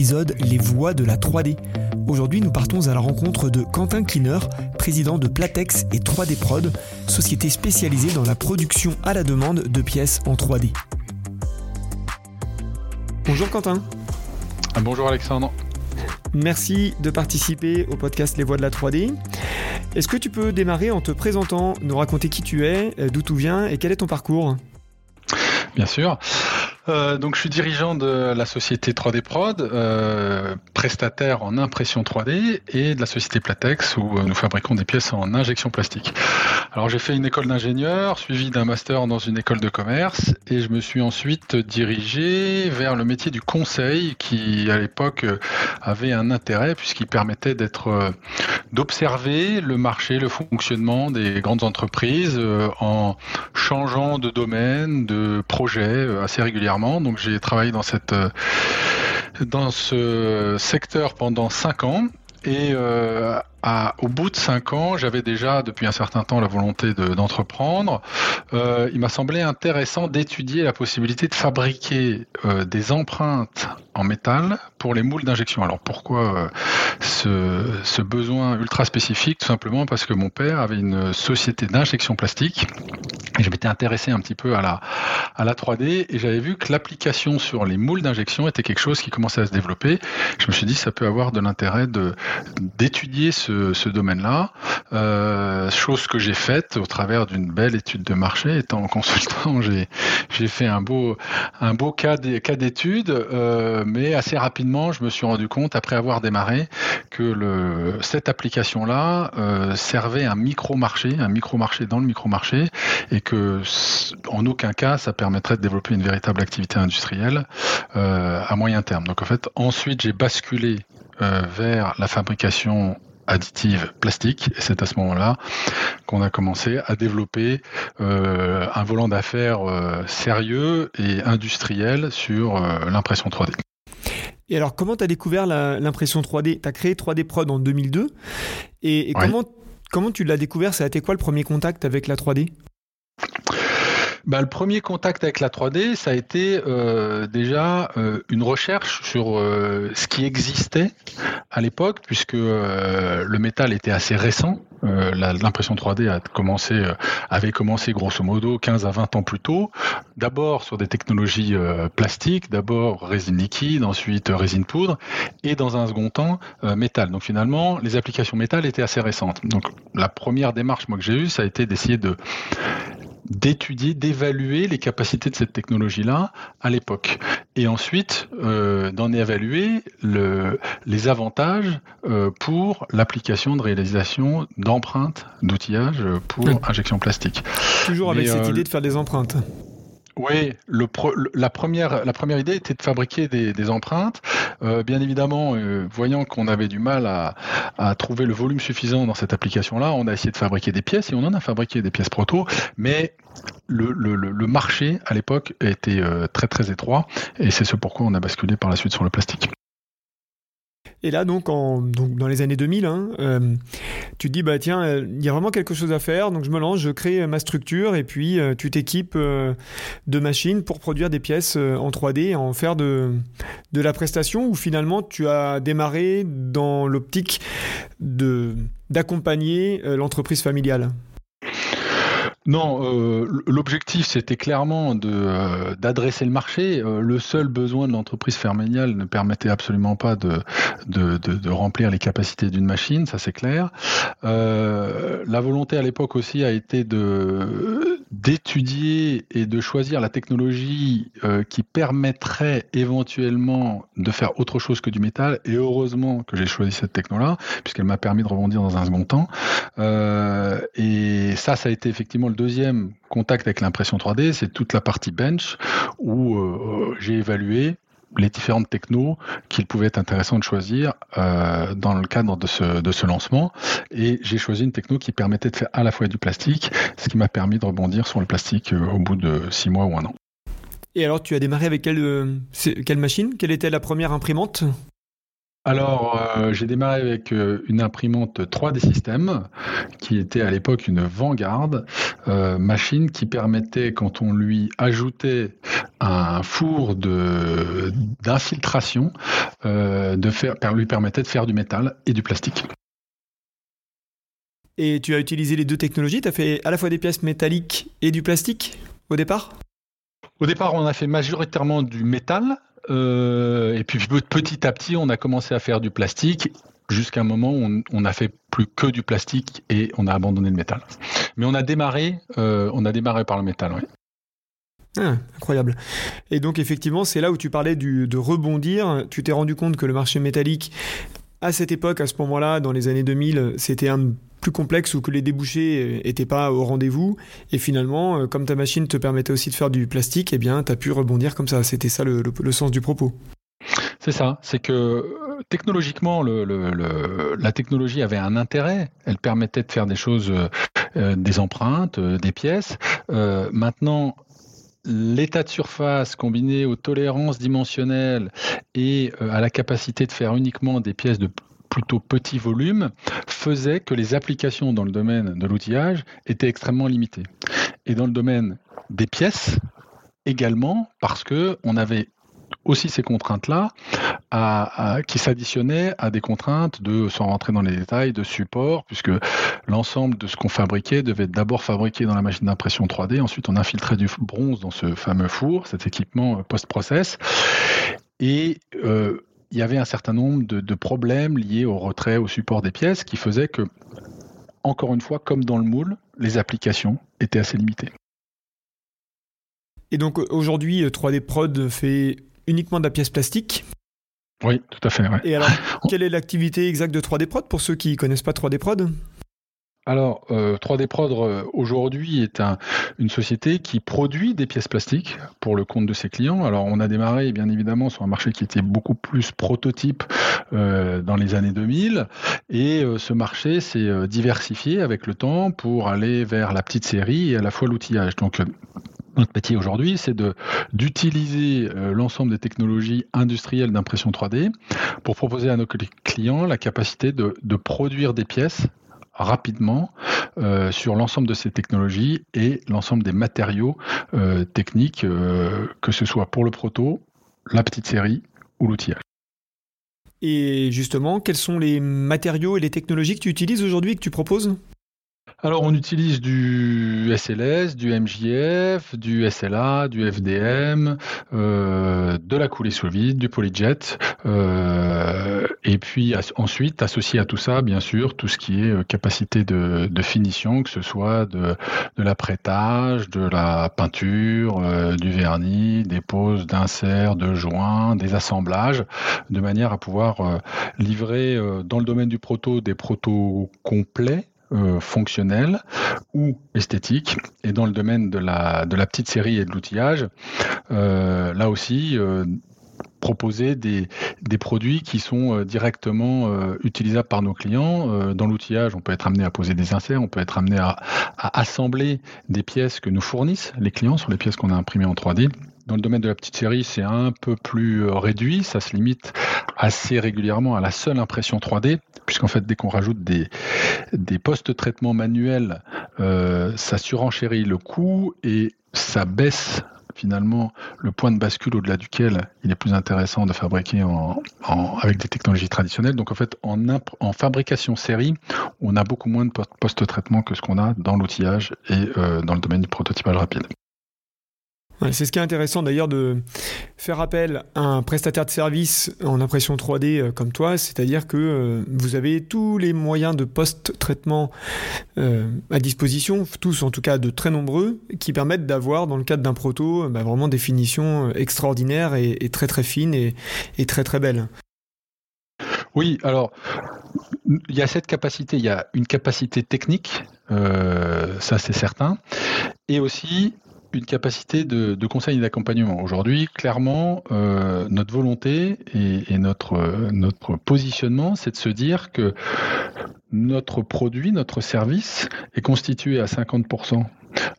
épisode Les voies de la 3D. Aujourd'hui, nous partons à la rencontre de Quentin Cleaner, président de Platex et 3D Prod, société spécialisée dans la production à la demande de pièces en 3D. Bonjour Quentin. Ah, bonjour Alexandre. Merci de participer au podcast Les voies de la 3D. Est-ce que tu peux démarrer en te présentant, nous raconter qui tu es, euh, d'où tu viens et quel est ton parcours? Bien sûr. Euh, donc je suis dirigeant de la société 3D Prod, euh, prestataire en impression 3D et de la société Platex où euh, nous fabriquons des pièces en injection plastique. Alors j'ai fait une école d'ingénieur, suivi d'un master dans une école de commerce et je me suis ensuite dirigé vers le métier du conseil qui à l'époque avait un intérêt puisqu'il permettait d'être d'observer le marché, le fonctionnement des grandes entreprises en changeant de domaine, de projet assez régulièrement donc j'ai travaillé dans cette euh, dans ce secteur pendant cinq ans. Et euh, au bout de cinq ans, j'avais déjà depuis un certain temps la volonté d'entreprendre. Euh, il m'a semblé intéressant d'étudier la possibilité de fabriquer euh, des empreintes en métal pour les moules d'injection. Alors pourquoi euh, ce, besoin ultra spécifique? Tout simplement parce que mon père avait une société d'injection plastique et je m'étais intéressé un petit peu à la, à la 3D et j'avais vu que l'application sur les moules d'injection était quelque chose qui commençait à se développer. Je me suis dit ça peut avoir de l'intérêt d'étudier ce ce, domaine-là, euh, chose que j'ai faite au travers d'une belle étude de marché. Étant consultant, j'ai fait un beau cas d'étude, euh, mais assez rapidement, je me suis rendu compte après avoir démarré que cette application-là euh, servait un micro-marché, un micro-marché dans le micro-marché, et que en aucun cas ça permettrait de développer une véritable activité industrielle à moyen terme. Donc en fait, ensuite j'ai basculé vers la fabrication additive plastique. Et c'est à ce moment-là qu'on a commencé à développer euh, un volant d'affaires euh, sérieux et industriel sur euh, l'impression 3D. Et alors, comment tu as découvert l'impression 3D Tu as créé 3D Prod en 2002. Et, comment, comment tu l'as découvert? Ça a été quoi le premier contact avec la 3D bah, le premier contact avec la 3D, ça a été euh, déjà euh, une recherche sur euh, ce qui existait à l'époque, puisque le métal était assez récent. L'impression 3D a commencé, avait commencé grosso modo 15 à 20 ans plus tôt. D'abord sur des technologies plastiques, d'abord résine liquide, ensuite résine poudre, et dans un second temps métal. Donc finalement, les applications métal étaient assez récentes. Donc la première démarche moi que j'ai eue, ça a été d'essayer de d'étudier, d'évaluer les capacités de cette technologie-là à l'époque. Et ensuite, euh, d'en évaluer le, les avantages euh, pour l'application de réalisation d'empreintes d'outillage pour injection plastique. Toujours avec cette euh, idée de faire des empreintes. Oui, le la, première, la première idée était de fabriquer des, empreintes. Euh, bien évidemment, euh, voyant qu'on avait du mal à, trouver le volume suffisant dans cette application-là, on a essayé de fabriquer des pièces et on en a fabriqué des pièces proto, mais le, le, le marché à l'époque était euh, très très étroit et c'est ce pourquoi on a basculé par la suite sur le plastique. Et là, donc, dans les années 2000, hein, euh, tu te dis, bah tiens, euh, il y a vraiment quelque chose à faire, donc je me lance, je crée ma structure, et puis euh, tu t'équipes de machines pour produire des pièces en 3D, en faire de, de la prestation, ou finalement tu as démarré dans l'optique d'accompagner l'entreprise familiale? Non, euh, l'objectif c'était clairement euh, d'adresser le marché. Euh, le seul besoin de l'entreprise ferméniale ne permettait absolument pas de remplir les capacités d'une machine, ça c'est clair. la volonté à l'époque aussi a été de d'étudier et de choisir la technologie qui permettrait éventuellement de faire autre chose que du métal. Et heureusement que j'ai choisi cette techno-là, puisqu'elle m'a permis de rebondir dans un second temps. et ça, ça a été effectivement le deuxième contact avec l'impression 3D, c'est toute la partie bench où euh, j'ai évalué les différentes technos qu'il pouvait être intéressant de choisir euh, dans le cadre de ce, de ce lancement. Et j'ai choisi une techno qui permettait de faire à la fois du plastique, ce qui m'a permis de rebondir sur le plastique euh, au bout de six mois ou un an. Et alors, tu as démarré avec quelle, quelle machine? Quelle était la première imprimante? Alors, euh, j'ai démarré avec euh, une imprimante 3D System, qui était à l'époque une Vanguard, euh, machine qui permettait, quand on lui ajoutait un four d'infiltration, de faire, lui permettait de faire du métal et du plastique. Et tu as utilisé les deux technologies, tu as fait à la fois des pièces métalliques et du plastique au départ? Au départ, on a fait majoritairement du métal, euh, et puis petit à petit, on a commencé à faire du plastique jusqu'à un moment où on, n'a fait plus que du plastique et on a abandonné le métal. Mais on a démarré, euh, on a démarré par le métal, oui. Ah, incroyable. Et donc effectivement, c'est là où tu parlais de rebondir. Tu t'es rendu compte que le marché métallique, à cette époque, à ce moment-là, dans les années 2000, c'était un plus complexe ou que les débouchés n'étaient pas au rendez-vous. Et finalement, euh, comme ta machine te permettait aussi de faire du plastique, eh bien, tu as pu rebondir comme ça. C'était ça le, sens du propos. C'est ça, c'est que euh, technologiquement, la technologie avait un intérêt. Elle permettait de faire des choses, euh, des empreintes, des pièces. maintenant, l'état de surface combiné aux tolérances dimensionnelles et à la capacité de faire uniquement des pièces de plutôt petit volume faisait que les applications dans le domaine de l'outillage étaient extrêmement limitées. Et dans le domaine des pièces également, parce que on avait aussi ces contraintes-là qui s'additionnaient à des contraintes de, sans rentrer dans les détails, de support, puisque l'ensemble de ce qu'on fabriquait devait d'abord fabriquer dans la machine d'impression 3D, ensuite on infiltrait du bronze dans ce fameux four, cet équipement post-process. Et euh, il y avait un certain nombre de, problèmes liés au retrait, au support des pièces, qui faisaient que, encore une fois, comme dans le moule, les applications étaient assez limitées. Et donc aujourd'hui, 3D Prod fait uniquement de la pièce plastique? Oui, tout à fait. Et alors, quelle est l'activité exacte de 3D Prod pour ceux qui ne connaissent pas 3D Prod? Alors, 3D euh, Prod euh, aujourd'hui est une société qui produit des pièces plastiques pour le compte de ses clients. Alors, on a démarré bien évidemment sur un marché qui était beaucoup plus prototype euh, dans les années 2000 et ce marché s'est diversifié avec le temps pour aller vers la petite série et à la fois l'outillage. Donc, notre métier aujourd'hui, c'est d'utiliser l'ensemble des technologies industrielles d'impression 3D pour proposer à nos clients la capacité de produire des pièces rapidement euh, sur l'ensemble de ces technologies et l'ensemble des matériaux euh, techniques, euh, que ce soit pour le proto, la petite série ou l'outillage. Et justement, quels sont les matériaux et les technologies que tu utilises aujourd'hui, que tu proposes? Alors on utilise du SLS, du MJF, du SLA, du FDM, euh, de la coulée sous vide, du polyjet, euh, et puis ensuite associé à tout ça, bien sûr, tout ce qui est euh, capacité de, finition, que ce soit de, de l'apprêtage, de la peinture, du vernis, des poses d'inserts, de joints, des assemblages, de manière à pouvoir livrer dans le domaine du proto des protos complets euh, ou esthétique. Et dans le domaine de la, de la petite série et de l'outillage, euh, là aussi, euh, proposer des, des, produits qui sont directement utilisables par nos clients. dans l'outillage, on peut être amené à poser des inserts, on peut être amené à, à, assembler des pièces que nous fournissent les clients sur les pièces qu'on a imprimées en 3D. Dans le domaine de la petite série, c'est un peu plus réduit, ça se limite assez régulièrement à la seule impression 3D, puisqu'en fait, dès qu'on rajoute des, postes-traitements manuels, euh, ça surenchérit le coût et ça baisse finalement le point de bascule au-delà duquel il est plus intéressant de fabriquer en, avec des technologies traditionnelles. Donc en fait, en, en, fabrication série, on a beaucoup moins de post-traitement que ce qu'on a dans l'outillage et euh, dans le domaine du prototypage rapide c'est ce qui est intéressant d'ailleurs de faire appel à un prestataire de service en impression 3D euh, comme toi, c'est-à-dire que euh, vous avez tous les moyens de post-traitement euh, à disposition, tous en tout cas de très nombreux, qui permettent d'avoir dans le cadre d'un proto bah, vraiment des finitions extraordinaires et, très très fines et, très très belles. Oui, alors il y a cette capacité, il y a une capacité technique, ça c'est certain, et aussi une capacité de, conseil et d'accompagnement. Aujourd'hui, clairement, euh, notre volonté et, notre, positionnement, c'est de se dire que notre produit, notre service est constitué à 50%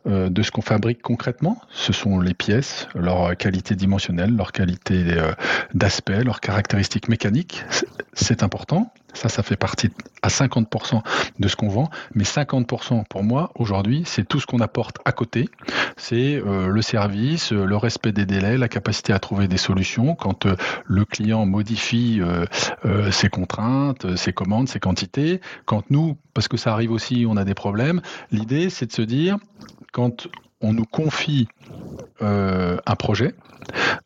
euh, de ce qu'on fabrique concrètement. Ce sont les pièces, leur qualité dimensionnelle, leur qualité euh, d'aspect, leurs caractéristiques mécaniques. C'est important. Ça, ça fait partie à 50% de ce qu'on vend. Mais 50% pour moi, aujourd'hui, c'est tout ce qu'on apporte à côté. C'est euh, le service, le respect des délais, la capacité à trouver des solutions. Quand le client modifie ses contraintes, ses commandes, ses quantités. Quand nous, parce que ça arrive aussi, on a des problèmes, l'idée, c'est de se dire, quand on nous confie euh, un projet,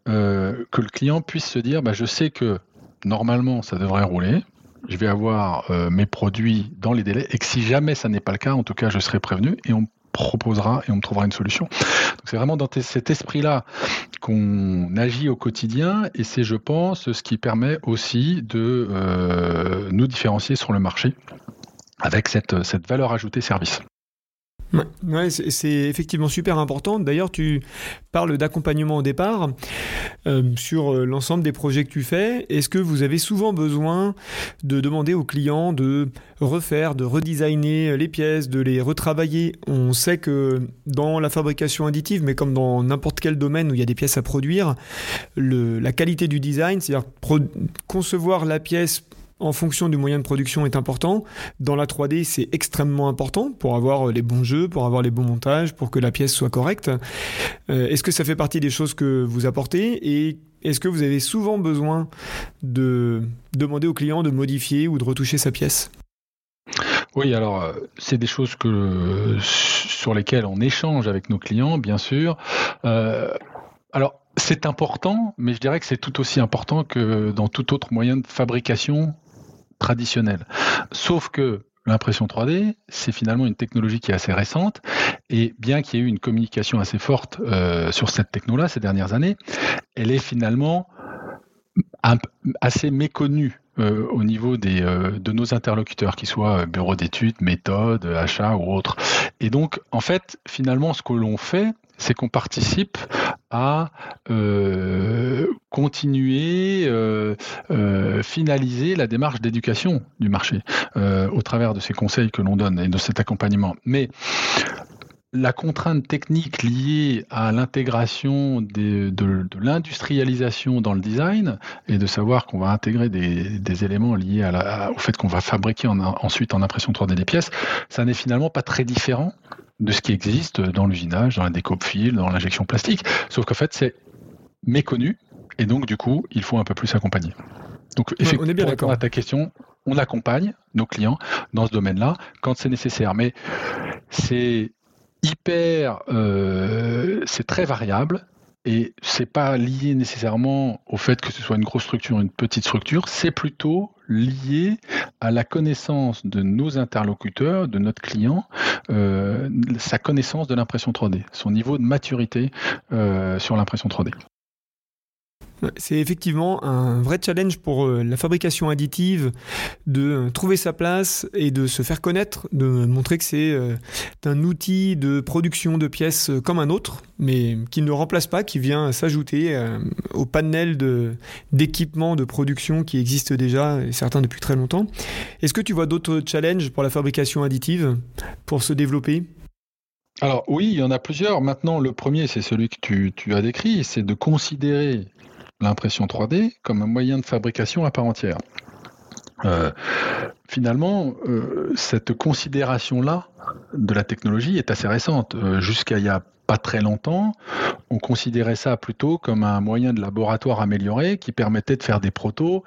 euh, que le client puisse se dire, bah, je sais que normalement ça devrait rouler, je vais avoir euh, mes produits dans les délais, et que si jamais ça n'est pas le cas, en tout cas je serai prévenu et on proposera et on me trouvera une solution. c'est vraiment dans cet esprit-là qu'on agit au quotidien et c'est, je pense, ce qui permet aussi de nous différencier sur le marché avec cette, cette valeur ajoutée service. Ouais, c'est effectivement super important. D'ailleurs, tu parles d'accompagnement au départ euh, sur euh, l'ensemble des projets que tu fais. Est-ce que vous avez souvent besoin de demander aux clients de refaire, de redesigner les pièces, de les retravailler? On sait que dans la fabrication additive, mais comme dans n'importe quel domaine où il y a des pièces à produire, la qualité du design, c'est-à-dire concevoir la pièce en fonction du moyen de production est important. Dans la 3D, c'est extrêmement important pour avoir les bons jeux, pour avoir les bons montages, pour que la pièce soit correcte. Euh, est-ce que ça fait partie des choses que vous apportez et est-ce que vous avez souvent besoin de demander au client de modifier ou de retoucher sa pièce? Oui, alors euh, c'est des choses que sur lesquelles on échange avec nos clients, bien sûr. Euh, alors c'est important, mais je dirais que c'est tout aussi important que dans tout autre moyen de fabrication traditionnelle. Sauf que l'impression 3D, c'est finalement une technologie qui est assez récente, et bien qu'il y ait eu une communication assez forte euh, sur cette techno-là ces dernières années, elle est finalement assez méconnue euh, au niveau des, euh, de nos interlocuteurs, qu'ils soient bureaux d'études, méthodes, achats ou autres. Et donc, en fait, finalement, ce que l'on fait, c'est qu'on participe à euh, continuer, euh, euh, finaliser la démarche d'éducation du marché au travers de ces conseils que l'on donne et de cet accompagnement. Mais la contrainte technique liée à l'intégration de, l'industrialisation dans le design et de savoir qu'on va intégrer des, éléments liés au fait qu'on va fabriquer ensuite en impression 3D des pièces, ça n'est finalement pas très différent de ce qui existe dans l'usinage, dans la découpe fil, dans l'injection plastique. Sauf qu'en fait, c'est méconnu et donc du coup, il faut un peu plus accompagner. Donc, effectivement, on est bien d'accord. à ta question, on accompagne nos clients dans ce domaine-là quand c'est nécessaire. Mais c'est hyper, euh, c'est très variable et c'est pas lié nécessairement au fait que ce soit une grosse structure ou une petite structure, c'est plutôt lié à la connaissance de nos interlocuteurs, de notre client, euh, sa connaissance de l'impression 3D, son niveau de maturité euh, sur l'impression 3D. C'est effectivement un vrai challenge pour euh, la fabrication additive de euh, trouver sa place et de se faire connaître, de montrer que c'est euh, un outil de production de pièces comme un autre, mais qui ne remplace pas, qui vient s'ajouter au panel d'équipements de, production qui existent déjà, et certains depuis très longtemps. Est-ce que tu vois d'autres challenges pour la fabrication additive pour se développer? Alors oui, il y en a plusieurs. Maintenant, le premier, c'est celui que tu, tu as décrit, c'est de considérer l'impression 3D comme un moyen de fabrication à part entière. Euh, finalement, euh, cette considération-là de la technologie est assez récente. Euh, jusqu'à il y a pas très longtemps, on considérait ça plutôt comme un moyen de laboratoire amélioré qui permettait de faire des protos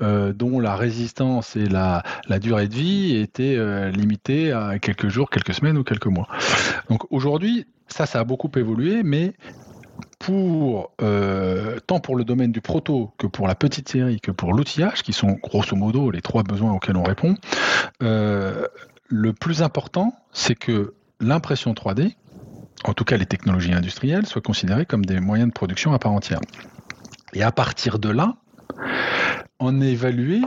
dont la résistance et la, la durée de vie étaient limitées à quelques jours, quelques semaines ou quelques mois. Donc aujourd'hui, ça, ça a beaucoup évolué, mais pour euh, tant pour le domaine du proto que pour la petite série que pour l'outillage, qui sont grosso modo les trois besoins auxquels on répond, euh, le plus important, c'est que l'impression 3D, en tout cas les technologies industrielles, soient considérées comme des moyens de production à part entière. Et à partir de là, on évaluer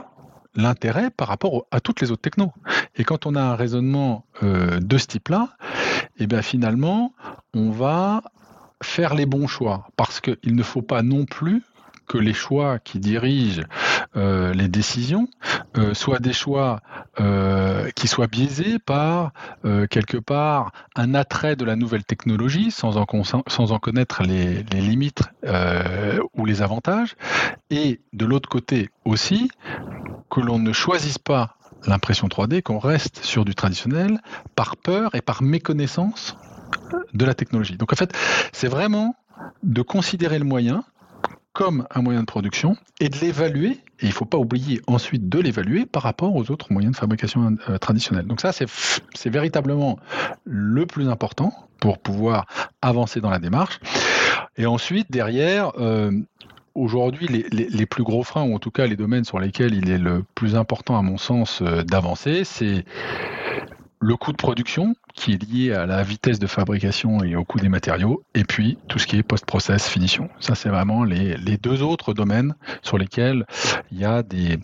l'intérêt par rapport à toutes les autres technos. Et quand on a un raisonnement euh, de ce type-là, et eh bien finalement, on va faire les bons choix, parce qu'il ne faut pas non plus que les choix qui dirigent euh, les décisions euh, soient des choix euh, qui soient biaisés par quelque part un attrait de la nouvelle technologie sans en, connaître les limites ou les avantages, et de l'autre côté aussi que l'on ne choisisse pas l'impression 3D, qu'on reste sur du traditionnel par peur et par méconnaissance de la technologie. Donc en fait, c'est vraiment de considérer le moyen comme un moyen de production et de l'évaluer, et il ne faut pas oublier ensuite de l'évaluer par rapport aux autres moyens de fabrication euh, traditionnels. Donc ça, c'est véritablement le plus important pour pouvoir avancer dans la démarche. Et ensuite, derrière, euh, aujourd'hui, les, plus gros freins, ou en tout cas les domaines sur lesquels il est le plus important, à mon sens, euh, d'avancer, c'est le coût de production qui est lié à la vitesse de fabrication et au coût des matériaux, et puis tout ce qui est post-process, finition. Ça, c'est vraiment les, deux autres domaines sur lesquels il y a des,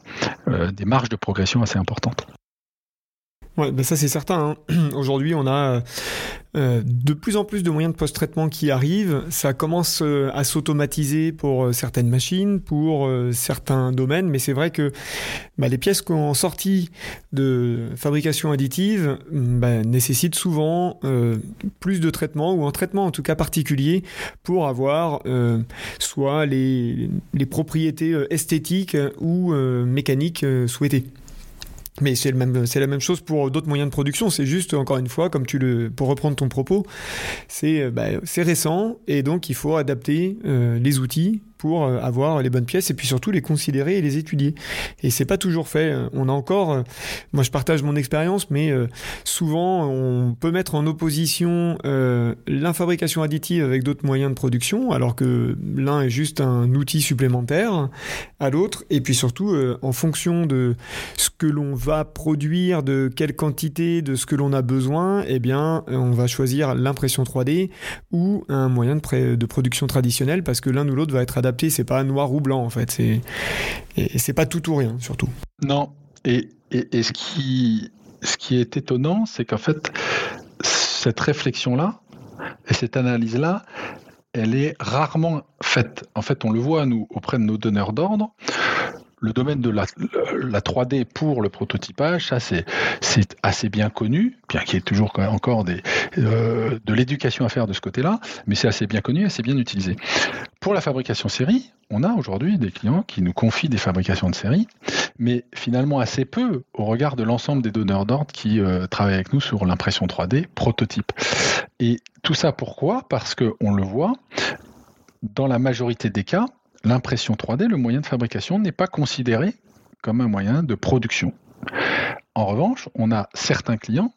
euh, des marges de progression assez importantes. Ouais, ben ça c'est certain. Hein. Aujourd'hui, on a euh, de plus en plus de moyens de post-traitement qui arrivent. Ça commence euh, à s'automatiser pour euh, certaines machines, pour certains domaines, mais c'est vrai que bah, les pièces qui ont sorti de fabrication additive bah, nécessitent souvent plus de traitement ou un traitement en tout cas particulier pour avoir soit les propriétés esthétiques ou mécaniques souhaitées. Mais c'est la même chose pour d'autres moyens de production. C'est juste, encore une fois, comme tu le, pour reprendre ton propos, c'est, bah, c'est récent et donc il faut adapter euh, les outils pour euh, avoir les bonnes pièces et puis surtout les considérer et les étudier. Et c'est pas toujours fait. On a encore, euh, moi je partage mon expérience, mais euh, souvent on peut mettre en opposition l'infabrication additive avec d'autres moyens de production, alors que l'un est juste un outil supplémentaire à l'autre. Et puis surtout, en fonction de ce que l'on va produire, de quelle quantité, de ce que l'on a besoin, eh bien, on va choisir l'impression 3D ou un moyen de, de production traditionnel parce que l'un ou l'autre va être adapté c'est pas noir ou blanc en fait. C'est et c'est pas tout ou rien surtout. Non. Et, et, ce qui ce qui est étonnant, c'est qu'en fait cette réflexion là et cette analyse là, elle est rarement faite. En fait, on le voit nous auprès de nos donneurs d'ordre le domaine de la, 3D pour le prototypage, ça c'est assez bien connu, bien qu'il y ait toujours encore des, euh, de l'éducation à faire de ce côté-là, mais c'est assez bien connu, assez bien utilisé. Pour la fabrication série, on a aujourd'hui des clients qui nous confient des fabrications de série, mais finalement assez peu au regard de l'ensemble des donneurs d'ordre qui euh, travaillent avec nous sur l'impression 3D prototype. Et tout ça pourquoi? Parce qu'on le voit, dans la majorité des cas, l'impression 3D, le moyen de fabrication, n'est pas considéré comme un moyen de production. En revanche, on a certains clients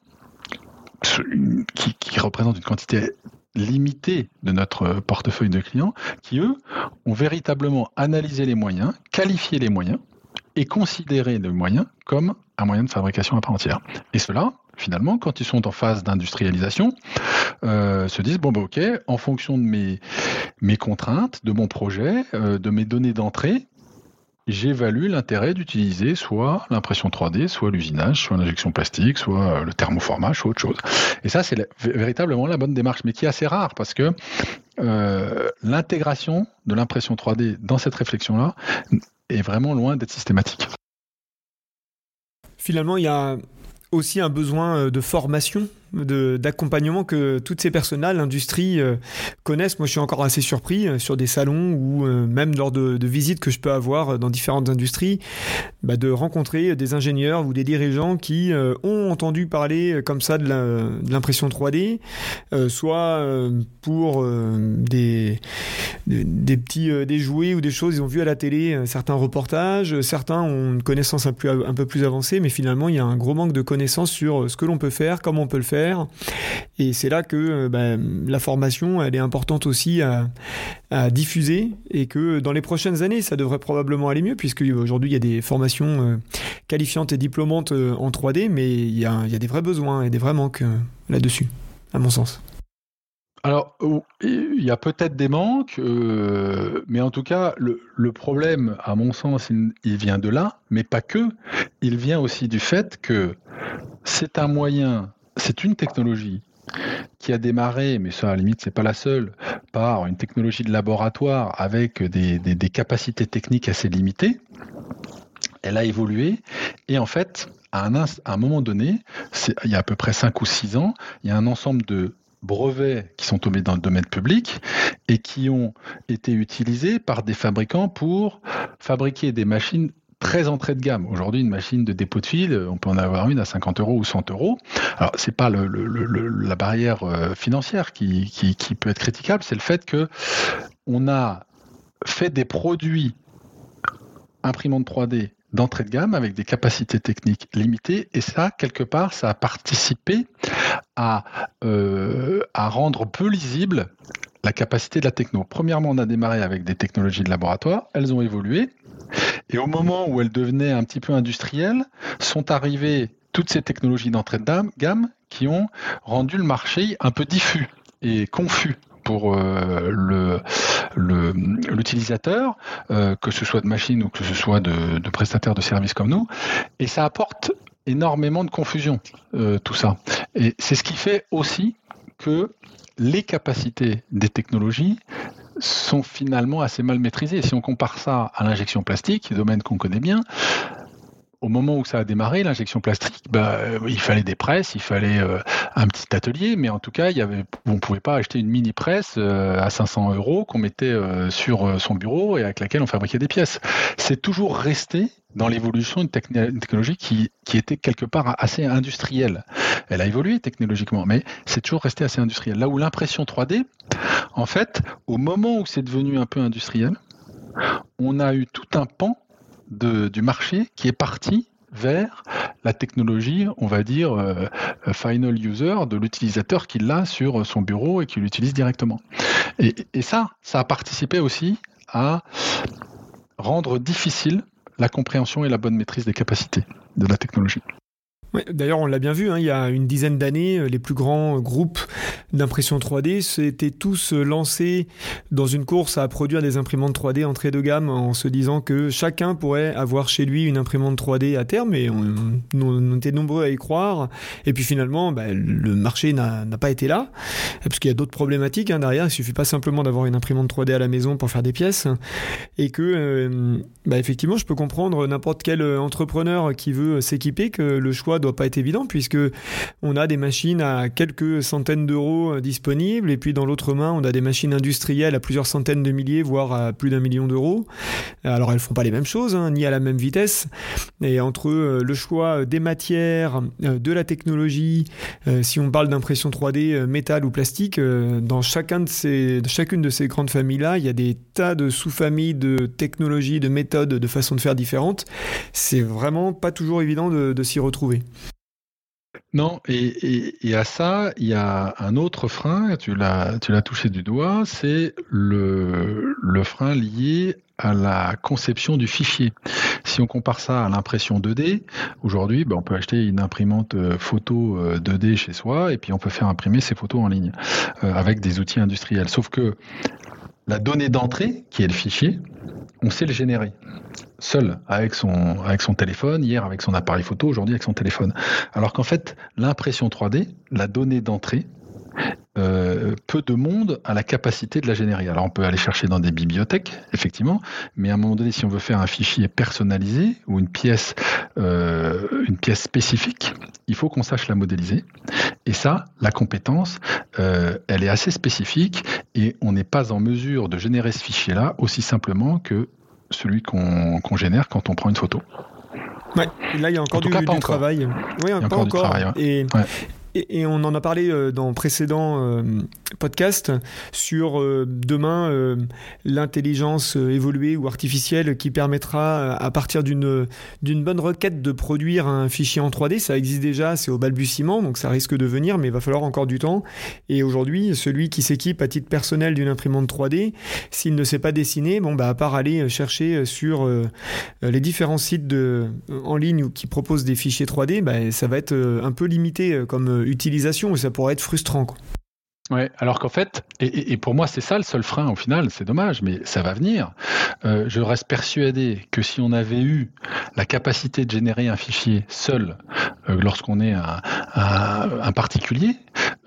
qui, représentent une quantité limitée de notre portefeuille de clients qui, eux, ont véritablement analysé les moyens, qualifié les moyens et considéré les moyens comme un moyen de fabrication à part entière. Et cela, finalement, quand ils sont en phase d'industrialisation, euh, se disent bon bah ok, en fonction de mes mes contraintes, de mon projet, euh, de mes données d'entrée, j'évalue l'intérêt d'utiliser soit l'impression 3D, soit l'usinage, soit l'injection plastique, soit euh, le thermoformage, soit autre chose. Et ça, c'est véritablement la bonne démarche, mais qui est assez rare parce que l'intégration de l'impression 3D dans cette réflexion-là est vraiment loin d'être systématique. Finalement, il y a aussi un besoin de formation d'accompagnement que toutes ces personnes-là, l'industrie, euh, connaissent. Moi, je suis encore assez surpris euh, sur des salons ou euh, même lors de, visites que je peux avoir dans différentes industries, bah, de rencontrer des ingénieurs ou des dirigeants qui ont entendu parler comme ça de l'impression 3D, soit pour des, petits des jouets ou des choses ils ont vu à la télé certains reportages, certains ont une connaissance un un peu plus avancée, mais finalement, il y a un gros manque de connaissances sur ce que l'on peut faire, comment on peut le faire et c'est là que euh, ben, la formation, elle est importante aussi à, diffuser et que dans les prochaines années, ça devrait probablement aller mieux puisque aujourd'hui il y a des formations euh, qualifiantes et diplômantes euh, en 3D, mais il y a, des vrais besoins et des vrais manques là-dessus, à mon sens. Alors, il y a peut-être des manques, mais en tout cas, le, problème, à mon sens, il, vient de là, mais pas que. Il vient aussi du fait que c'est un moyen c'est une technologie qui a démarré, mais ça à la limite c'est pas la seule, par une technologie de laboratoire avec des, capacités techniques assez limitées, elle a évolué et en fait, à un, à un moment donné, il y a à peu près 5 ou 6 ans, il y a un ensemble de brevets qui sont tombés dans le domaine public et qui ont été utilisés par des fabricants pour fabriquer des machines très entrée de gamme. Aujourd'hui, une machine de dépôt de fil, on peut en avoir une à 50 euros ou 100 euros. Alors, c'est pas la barrière euh, financière qui, peut être critiquable, c'est le fait que on a fait des produits imprimantes 3D d'entrée de gamme avec des capacités techniques limitées. Et ça, quelque part, ça a participé euh, à rendre peu lisible la capacité de la techno. Premièrement, on a démarré avec des technologies de laboratoire, elles ont évolué. Et au moment où elles devenaient un petit peu industrielles, sont arrivées toutes ces technologies d'entrée de gamme qui ont rendu le marché un peu diffus et confus pour euh, le l'utilisateur, euh, que ce soit de machines ou que ce soit de, prestataires de services comme nous, et ça apporte énormément de confusion, euh, tout ça. Et c'est ce qui fait aussi que les capacités des technologies sont finalement assez mal maîtrisées. Si on compare ça à l'injection plastique, domaine qu'on connaît bien, au moment où ça a démarré, l'injection plastique, bah, euh, il fallait des presses, il fallait euh, un petit atelier, mais en tout cas, on ne pouvait pas acheter une mini presse euh, à 500 euros qu'on mettait sur son bureau et avec laquelle on fabriquait des pièces. C'est toujours resté dans l'évolution d'une technologie qui, qui, était quelque part assez industrielle. Elle a évolué technologiquement, mais c'est toujours resté assez industriel. Là où l'impression 3D, en fait, au moment où c'est devenu un peu industriel, on a eu tout un pan du marché qui est parti vers la technologie, on va dire, euh, final user, de l'utilisateur qui l'a sur son bureau et qui l'utilise directement. Et, ça, ça a participé aussi à rendre difficile la compréhension et la bonne maîtrise des capacités de la technologie. D'ailleurs, on l'a bien vu, hein, il y a une dizaine d'années, euh, les plus grands groupes d'impression 3D s'étaient tous euh, lancés dans une course à produire des imprimantes 3D entrée de gamme en se disant que chacun pourrait avoir chez lui une imprimante 3D à terme et on, était nombreux à y croire. Et puis finalement, bah, le marché n'a pas été là parce qu'il y a d'autres problématiques hein, derrière. Il suffit pas simplement d'avoir une imprimante 3D à la maison pour faire des pièces et que, euh, bah, effectivement, je peux comprendre n'importe quel entrepreneur qui veut s'équiper que le choix pas être évident puisque on a des machines à quelques centaines d'euros euh, disponibles et puis dans l'autre main on a des machines industrielles à plusieurs centaines de milliers voire à plus d'un million d'euros. Alors elles font pas les mêmes choses hein, ni à la même vitesse et entre euh, le choix des matières, euh, de la technologie, si on parle d'impression 3D métal ou plastique, dans chacun de ces, chacune de ces grandes familles là, il y a des tas de sous-familles de technologies, de méthodes, de façons de faire différentes. C'est vraiment pas toujours évident de s'y retrouver. Non, et, à ça, il y a un autre frein, tu l'as, tu l'as touché du doigt, c'est le, le frein lié à la conception du fichier. Si on compare ça à l'impression 2D, aujourd'hui, ben, on peut acheter une imprimante euh, photo 2D euh, chez soi et puis on peut faire imprimer ses photos en ligne euh, avec des outils industriels. Sauf que la donnée d'entrée, qui est le fichier, on sait le générer seul avec son, téléphone, hier avec son appareil photo, aujourd'hui avec son téléphone. Alors qu'en fait, l'impression 3D, la donnée d'entrée, euh, peu de monde a la capacité de la générer. Alors on peut aller chercher dans des bibliothèques, effectivement, mais à un moment donné, si on veut faire un fichier personnalisé ou une pièce, euh, une pièce spécifique, il faut qu'on sache la modéliser. Et ça, la compétence, euh, elle est assez spécifique et on n'est pas en mesure de générer ce fichier-là aussi simplement que celui qu'on génère quand on prend une photo. Ouais, là il y a encore du, travail. Oui, pas encore. Travail, Et, et, on en a parlé euh, dans précédents euh, podcasts sur euh, demain l'intelligence évoluée ou artificielle qui permettra à partir d'une d'une bonne requête de produire un fichier en 3D. Ça existe déjà, c'est au balbutiement, donc ça risque de venir, mais il va falloir encore du temps. Et aujourd'hui, celui qui s'équipe à titre personnel d'une imprimante 3D, s'il ne sait pas dessiner, bon bah à part aller chercher sur les différents sites de, en ligne qui proposent des fichiers 3D, bah, ça va être un peu limité comme utilisation et ça pourrait être frustrant. Quoi. Ouais, alors qu'en fait, et, pour moi c'est ça le seul frein au final, c'est dommage, mais ça va venir. Euh, je reste persuadé que si on avait eu la capacité de générer un fichier seul euh, lorsqu'on est un, un, particulier,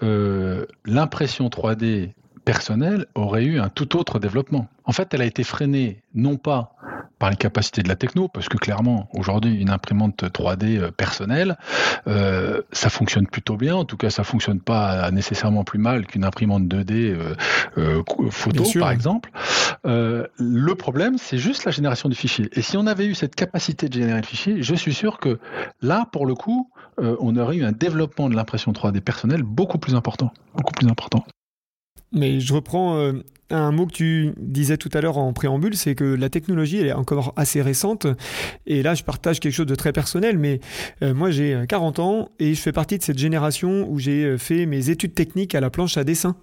euh, l'impression 3D personnelle aurait eu un tout autre développement. En fait, elle a été freinée non pas par les capacités de la techno, parce que clairement, aujourd'hui, une imprimante 3D euh, personnelle, euh, ça fonctionne plutôt bien. En tout cas, ça fonctionne pas nécessairement plus mal qu'une imprimante 2D euh, photo, par exemple. le problème, c'est juste la génération du fichier. Et si on avait eu cette capacité de générer le fichier, je suis sûr que là, pour le coup, on aurait eu un développement de l'impression 3D personnelle beaucoup plus important, beaucoup plus important. Mais je reprends euh, un mot que tu disais tout à l'heure en préambule, c'est que la technologie, elle est encore assez récente. Et là, je partage quelque chose de très personnel, mais euh, moi, j'ai 40 ans et je fais partie de cette génération où j'ai euh, fait mes études techniques à la planche à dessin.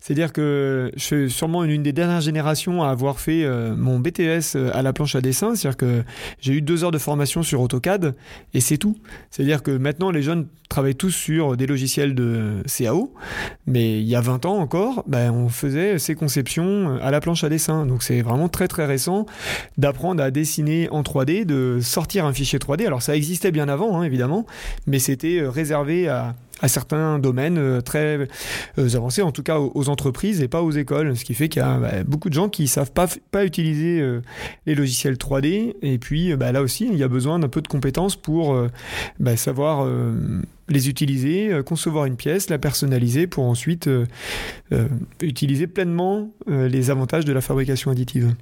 C'est-à-dire que je suis sûrement une, des dernières générations à avoir fait euh, mon BTS à la planche à dessin. C'est-à-dire que j'ai eu deux heures de formation sur AutoCAD et c'est tout. C'est-à-dire que maintenant, les jeunes travaillent tous sur des logiciels de CAO, mais il y a 20 ans encore, ben, on faisait ces concepts euh, à la planche à dessin. Donc c'est vraiment très très récent d'apprendre à dessiner en 3D, de sortir un fichier 3D. Alors ça existait bien avant, hein, évidemment, mais c'était euh, réservé à, certains domaines euh, très avancés, en tout cas aux, entreprises et pas aux écoles, ce qui fait qu'il y a bah, beaucoup de gens qui savent pas, pas utiliser les logiciels 3D, et puis bah, là aussi, il y a besoin d'un peu de compétences pour bah, savoir les utiliser, euh, concevoir une pièce, la personnaliser pour ensuite euh, euh, utiliser pleinement les avantages de la fabrication additive.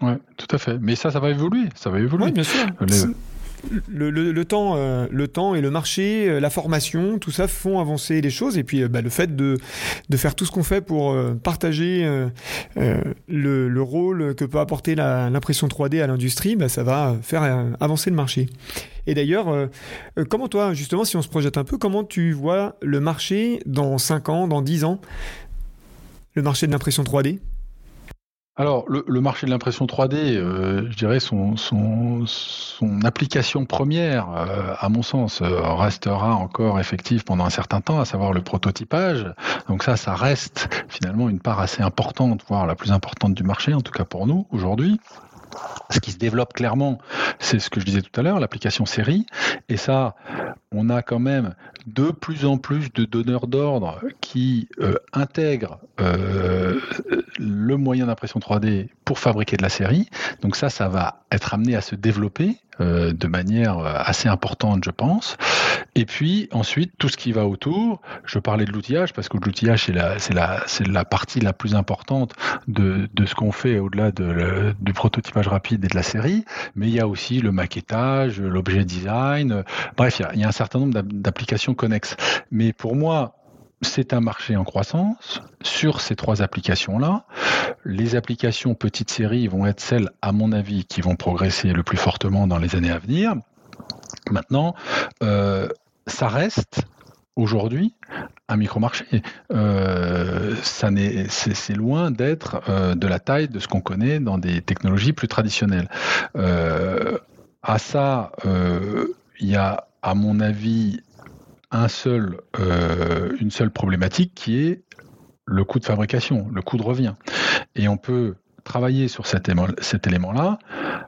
Ouais, tout à fait. Mais ça, ça va évoluer. Ça va évoluer. bien sûr le, temps, euh, le temps et le marché, euh, la formation, tout ça font avancer les choses. Et puis euh, bah, le fait de, faire tout ce qu'on fait pour partager le, rôle que peut apporter l'impression 3D à l'industrie, bah, ça va faire avancer le marché. Et d'ailleurs, comment toi, justement, si on se projette un peu, comment tu vois le marché dans 5 ans, dans 10 ans, le marché de l'impression 3D alors, le, marché de l'impression 3D, euh, je dirais son, son, son application première, euh, à mon sens, euh, restera encore effective pendant un certain temps, à savoir le prototypage. Donc ça, ça reste finalement une part assez importante, voire la plus importante du marché, en tout cas pour nous aujourd'hui. Ce qui se développe clairement, c'est ce que je disais tout à l'heure, l'application série. Et ça, on a quand même de plus en plus de donneurs d'ordre qui euh, intègrent euh, le moyen d'impression 3D pour fabriquer de la série. Donc ça, ça va être amené à se développer euh, de manière assez importante, je pense. Et puis ensuite, tout ce qui va autour, je parlais de l'outillage, parce que l'outillage, c'est la, c'est la, c'est la partie la plus importante de, de ce qu'on fait au-delà de, du prototypage rapide et de la série, mais il y a aussi le maquettage, l'objet design, bref, il y a, il y a un certain nombre d'applications connexes. Mais pour moi, c'est un marché en croissance sur ces trois applications-là. Les applications petite série vont être celles, à mon avis, qui vont progresser le plus fortement dans les années à venir. Maintenant, euh, ça reste aujourd'hui un micro-marché. Euh, c'est, loin d'être euh, de la taille de ce qu'on connaît dans des technologies plus traditionnelles. à ça, il y a, à mon avis, un seul, euh, une seule problématique qui est le coût de fabrication, le coût de revient. Et on peut travailler sur cet, élément-là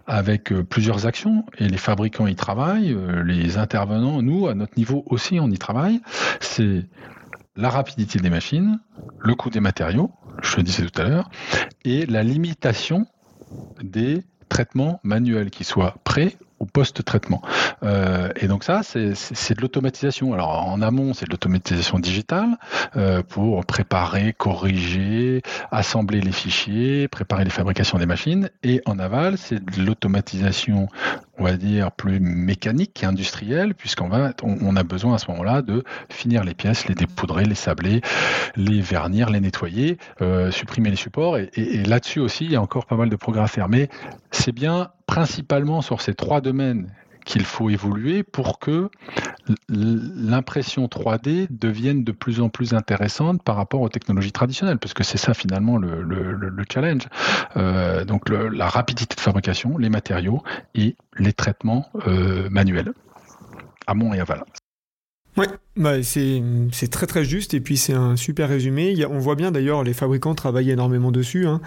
avec euh, plusieurs actions et les fabricants y travaillent, euh, les intervenants, nous, à notre niveau aussi, on y travaille. C'est la rapidité des machines, le coût des matériaux, je le disais tout à l'heure, et la limitation des traitements manuels qui soient prêts au post-traitement. Euh, et donc ça, c'est de l'automatisation. Alors en amont, c'est de l'automatisation digitale euh, pour préparer, corriger, assembler les fichiers, préparer les fabrications des machines. Et en aval, c'est de l'automatisation, on va dire, plus mécanique et industrielle, puisqu'on on, a besoin à ce moment-là de finir les pièces, les dépoudrer, les sabler, les vernir, les nettoyer, euh, supprimer les supports. Et, et là-dessus aussi, il y a encore pas mal de progrès à faire. Mais c'est bien principalement sur ces trois domaines qu'il faut évoluer pour que l'impression 3D devienne de plus en plus intéressante par rapport aux technologies traditionnelles, parce que c'est ça finalement le, challenge. Euh, donc la rapidité de fabrication, les matériaux et les traitements euh, manuels, amont et aval. Bah, c'est très très juste et puis c'est un super résumé. on voit bien d'ailleurs les fabricants travaillent énormément dessus. Hein.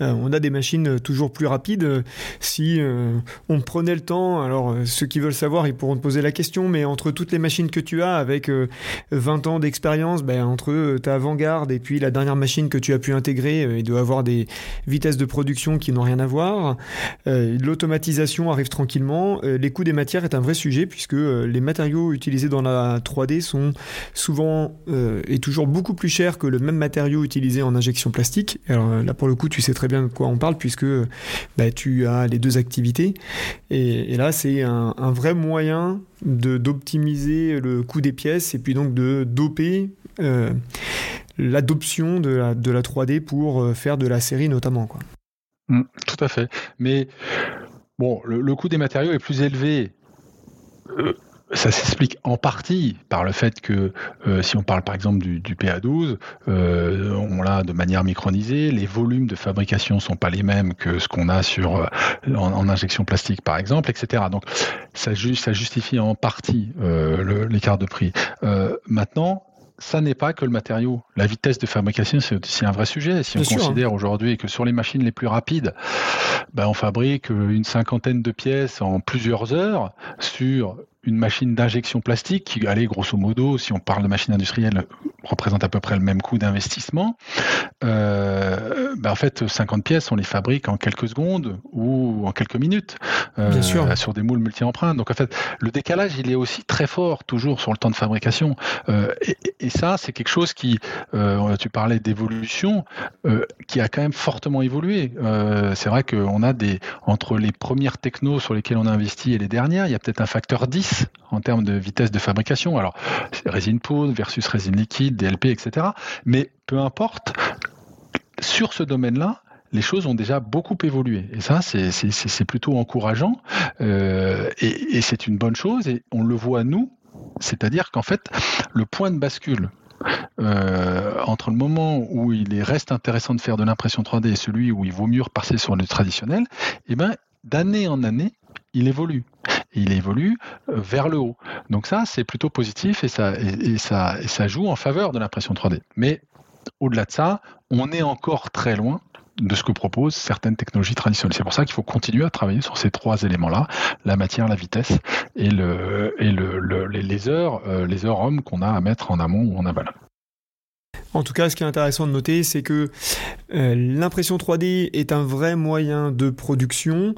Euh, on a des machines toujours plus rapides. Si euh, on prenait le temps, alors euh, ceux qui veulent savoir, ils pourront te poser la question, mais entre toutes les machines que tu as avec 20 ans d'expérience, ben, entre ta avant-garde et puis la dernière machine que tu as pu intégrer, il doit avoir des vitesses de production qui n'ont rien à voir. L'automatisation arrive tranquillement. les coûts des matières est un vrai sujet puisque les matériaux utilisés dans la 3D sont souvent euh, et toujours beaucoup plus chers que le même matériau utilisé en injection plastique. Alors là, pour le coup, tu sais très bien de quoi on parle puisque bah, tu as les deux activités. Et, là, c'est un, vrai moyen d'optimiser le coût des pièces et puis donc de doper euh, l'adoption de la, de la 3D pour euh, faire de la série notamment. Quoi. Mmh, tout à fait. Mais bon, le coût des matériaux est plus élevé ça s'explique en partie par le fait que euh, si on parle par exemple du, PA12, euh, on l'a de manière micronisée, les volumes de fabrication sont pas les mêmes que ce qu'on a sur euh, en, injection plastique par exemple, etc. Donc ça, ça justifie en partie l'écart de prix. maintenant, ça n'est pas que le matériau. La vitesse de fabrication, c'est aussi un vrai sujet. Si on considère aujourd'hui que sur les machines les plus rapides, ben on fabrique une cinquantaine de pièces en plusieurs heures sur une machine d'injection plastique qui, allez, grosso modo, si on parle de machine industrielle, représente à peu près le même coût d'investissement. Euh, ben, en fait, 50 pièces, on les fabrique en quelques secondes ou en quelques minutes euh, sur des moules multi-empreintes. Donc en fait, le décalage, il est aussi très fort toujours sur le temps de fabrication. Euh, et, ça, c'est quelque chose qui, tu parlais d'évolution, qui a quand même fortement évolué. c'est vrai qu'on a des entre les premières technos sur lesquelles on a investi et les dernières, il y a peut-être un facteur 10 en termes de vitesse de fabrication. Alors, résine poudre versus résine liquide, DLP, etc. Mais peu importe, sur ce domaine-là, les choses ont déjà beaucoup évolué. Et ça, c'est plutôt encourageant. Euh, et, c'est une bonne chose. Et on le voit, nous, c'est-à-dire qu'en fait, le point de bascule euh, entre le moment où il reste intéressant de faire de l'impression 3D et celui où il vaut mieux repasser sur le traditionnel, eh ben, d'année en année, il évolue. Il évolue euh, vers le haut. Donc ça, c'est plutôt positif et ça, joue en faveur de l'impression 3D. Mais au-delà de ça, on est encore très loin de ce que proposent certaines technologies traditionnelles. C'est pour ça qu'il faut continuer à travailler sur ces trois éléments-là, la matière, la vitesse et, le, et le, les heures, euh, les heures hommes qu'on a à mettre en amont ou en aval. En tout cas, ce qui est intéressant de noter, c'est que euh, l'impression 3D est un vrai moyen de production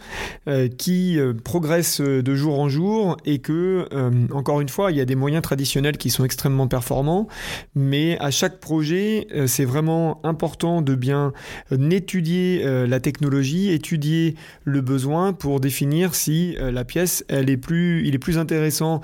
euh, qui euh, progresse de jour en jour et que, encore une fois, il y a des moyens traditionnels qui sont extrêmement performants, mais à chaque projet, c'est vraiment important de bien étudier la technologie, étudier le besoin pour définir si la pièce, est plus, il est plus intéressant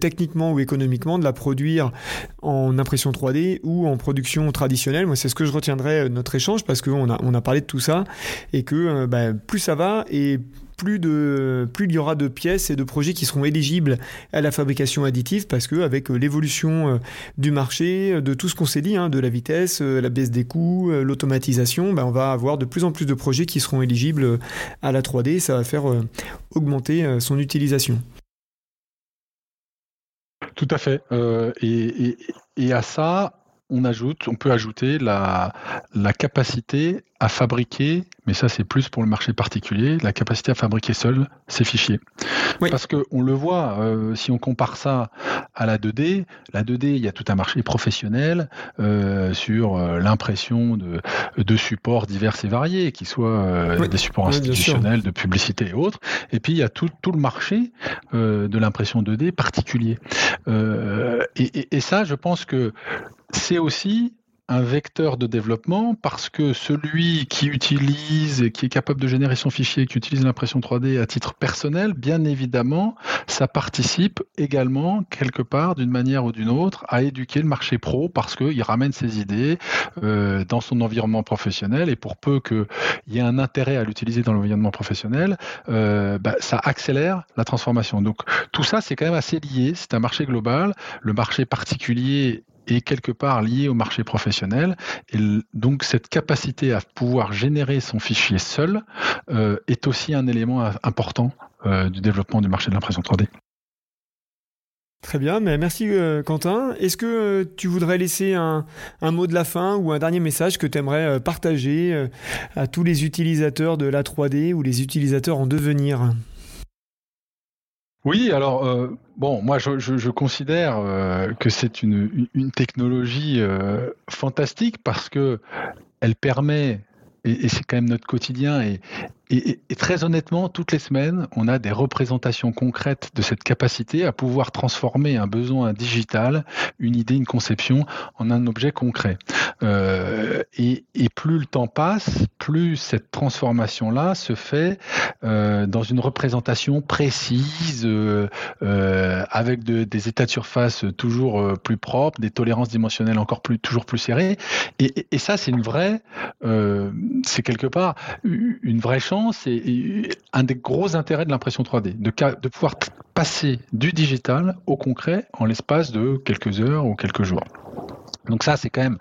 techniquement ou économiquement de la produire en impression 3D ou en production traditionnelle. C'est ce que je retiendrai de notre échange parce qu'on a, on a parlé de tout ça et que euh, bah, plus ça va et plus, il y aura de pièces et de projets qui seront éligibles à la fabrication additive parce que avec euh, l'évolution euh, du marché, de tout ce qu'on s'est dit, hein, de la vitesse, la baisse des coûts, l'automatisation, bah, on va avoir de plus en plus de projets qui seront éligibles à la 3D. Ça va faire augmenter son utilisation. Tout à fait. et, et, à ça, on ajoute, on peut ajouter la, la capacité à fabriquer, mais ça c'est plus pour le marché particulier, la capacité à fabriquer seul ces fichiers. Parce que on le voit, euh, si on compare ça à la 2D, la 2D, il y a tout un marché professionnel euh, sur euh, l'impression de, de, supports divers et variés, qui soient des supports institutionnels, de publicité et autres. Et puis il y a tout, tout le marché de l'impression 2D particulier. Et, et ça, je pense que c'est aussi un vecteur de développement parce que celui qui utilise qui est capable de générer son fichier, qui utilise l'impression 3D à titre personnel, bien évidemment, ça participe également quelque part d'une manière ou d'une autre à éduquer le marché pro parce qu'il ramène ses idées euh, dans son environnement professionnel et pour peu qu'il y ait un intérêt à l'utiliser dans l'environnement professionnel, euh, bah, ça accélère la transformation. Donc tout ça, c'est quand même assez lié. C'est un marché global. Le marché particulier est quelque part lié au marché professionnel. Et donc cette capacité à pouvoir générer son fichier seul euh, est aussi un élément important euh, du développement du marché de l'impression 3D. Très bien, merci euh, Quentin. Est-ce que tu voudrais laisser un, mot de la fin ou un dernier message que tu aimerais partager à tous les utilisateurs de la 3D ou les utilisateurs en devenir? Oui, alors bon, moi je, considère que c'est une, technologie fantastique parce que elle permet et, c'est quand même notre quotidien. Et, et, très honnêtement, toutes les semaines, on a des représentations concrètes de cette capacité à pouvoir transformer un besoin digital, une idée, une conception, en un objet concret. Euh, et, plus le temps passe, plus cette transformation-là se fait euh, dans une représentation précise, euh, avec des états de surface toujours plus propres, des tolérances dimensionnelles encore plus, toujours plus serrées. Et, ça, c'est une vraie, c'est quelque part une vraie chance et, un des gros intérêts de l'impression 3D, de, de pouvoir passer du digital au concret en l'espace de quelques heures ou quelques jours. Donc ça, c'est quand même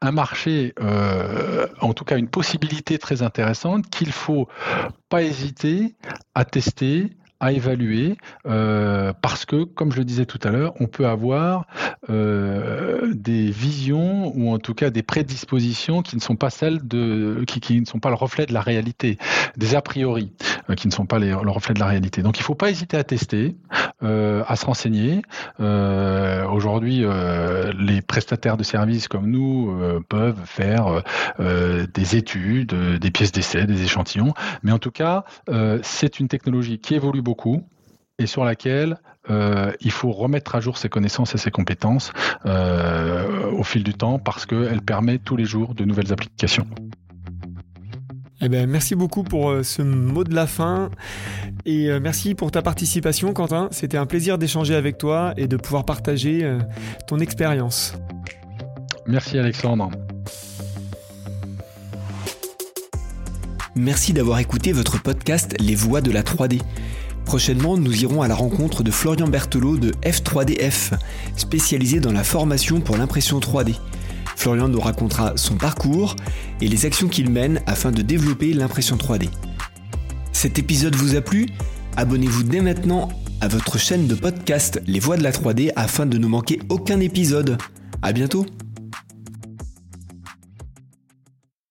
un marché, euh, en tout cas une possibilité très intéressante qu'il faut pas hésiter à tester, à évaluer euh, parce que, comme je le disais tout à l'heure, on peut avoir euh, des visions ou en tout cas des prédispositions qui ne sont pas celles de, qui, ne sont pas le reflet de la réalité, des a priori euh, qui ne sont pas le reflet de la réalité. Donc, il ne faut pas hésiter à tester, à se renseigner. Euh, Aujourd'hui, euh, les prestataires de services comme nous peuvent faire des études, des pièces d'essai, des échantillons, mais en tout cas, c'est une technologie qui évolue beaucoup et sur laquelle euh, il faut remettre à jour ses connaissances et ses compétences euh, au fil du temps parce qu'elle permet tous les jours de nouvelles applications. Eh ben, merci beaucoup pour euh, ce mot de la fin et merci pour ta participation Quentin. C'était un plaisir d'échanger avec toi et de pouvoir partager ton expérience. Merci Alexandre. Merci d'avoir écouté votre podcast Les voix de la 3D. Prochainement, nous irons à la rencontre de Florian Berthelot de F3DF, spécialisé dans la formation pour l'impression 3D. Florian nous racontera son parcours et les actions qu'il mène afin de développer l'impression 3D. Cet épisode vous a plu? Abonnez-vous dès maintenant à votre chaîne de podcast Les Voix de la 3D afin de ne manquer aucun épisode. A bientôt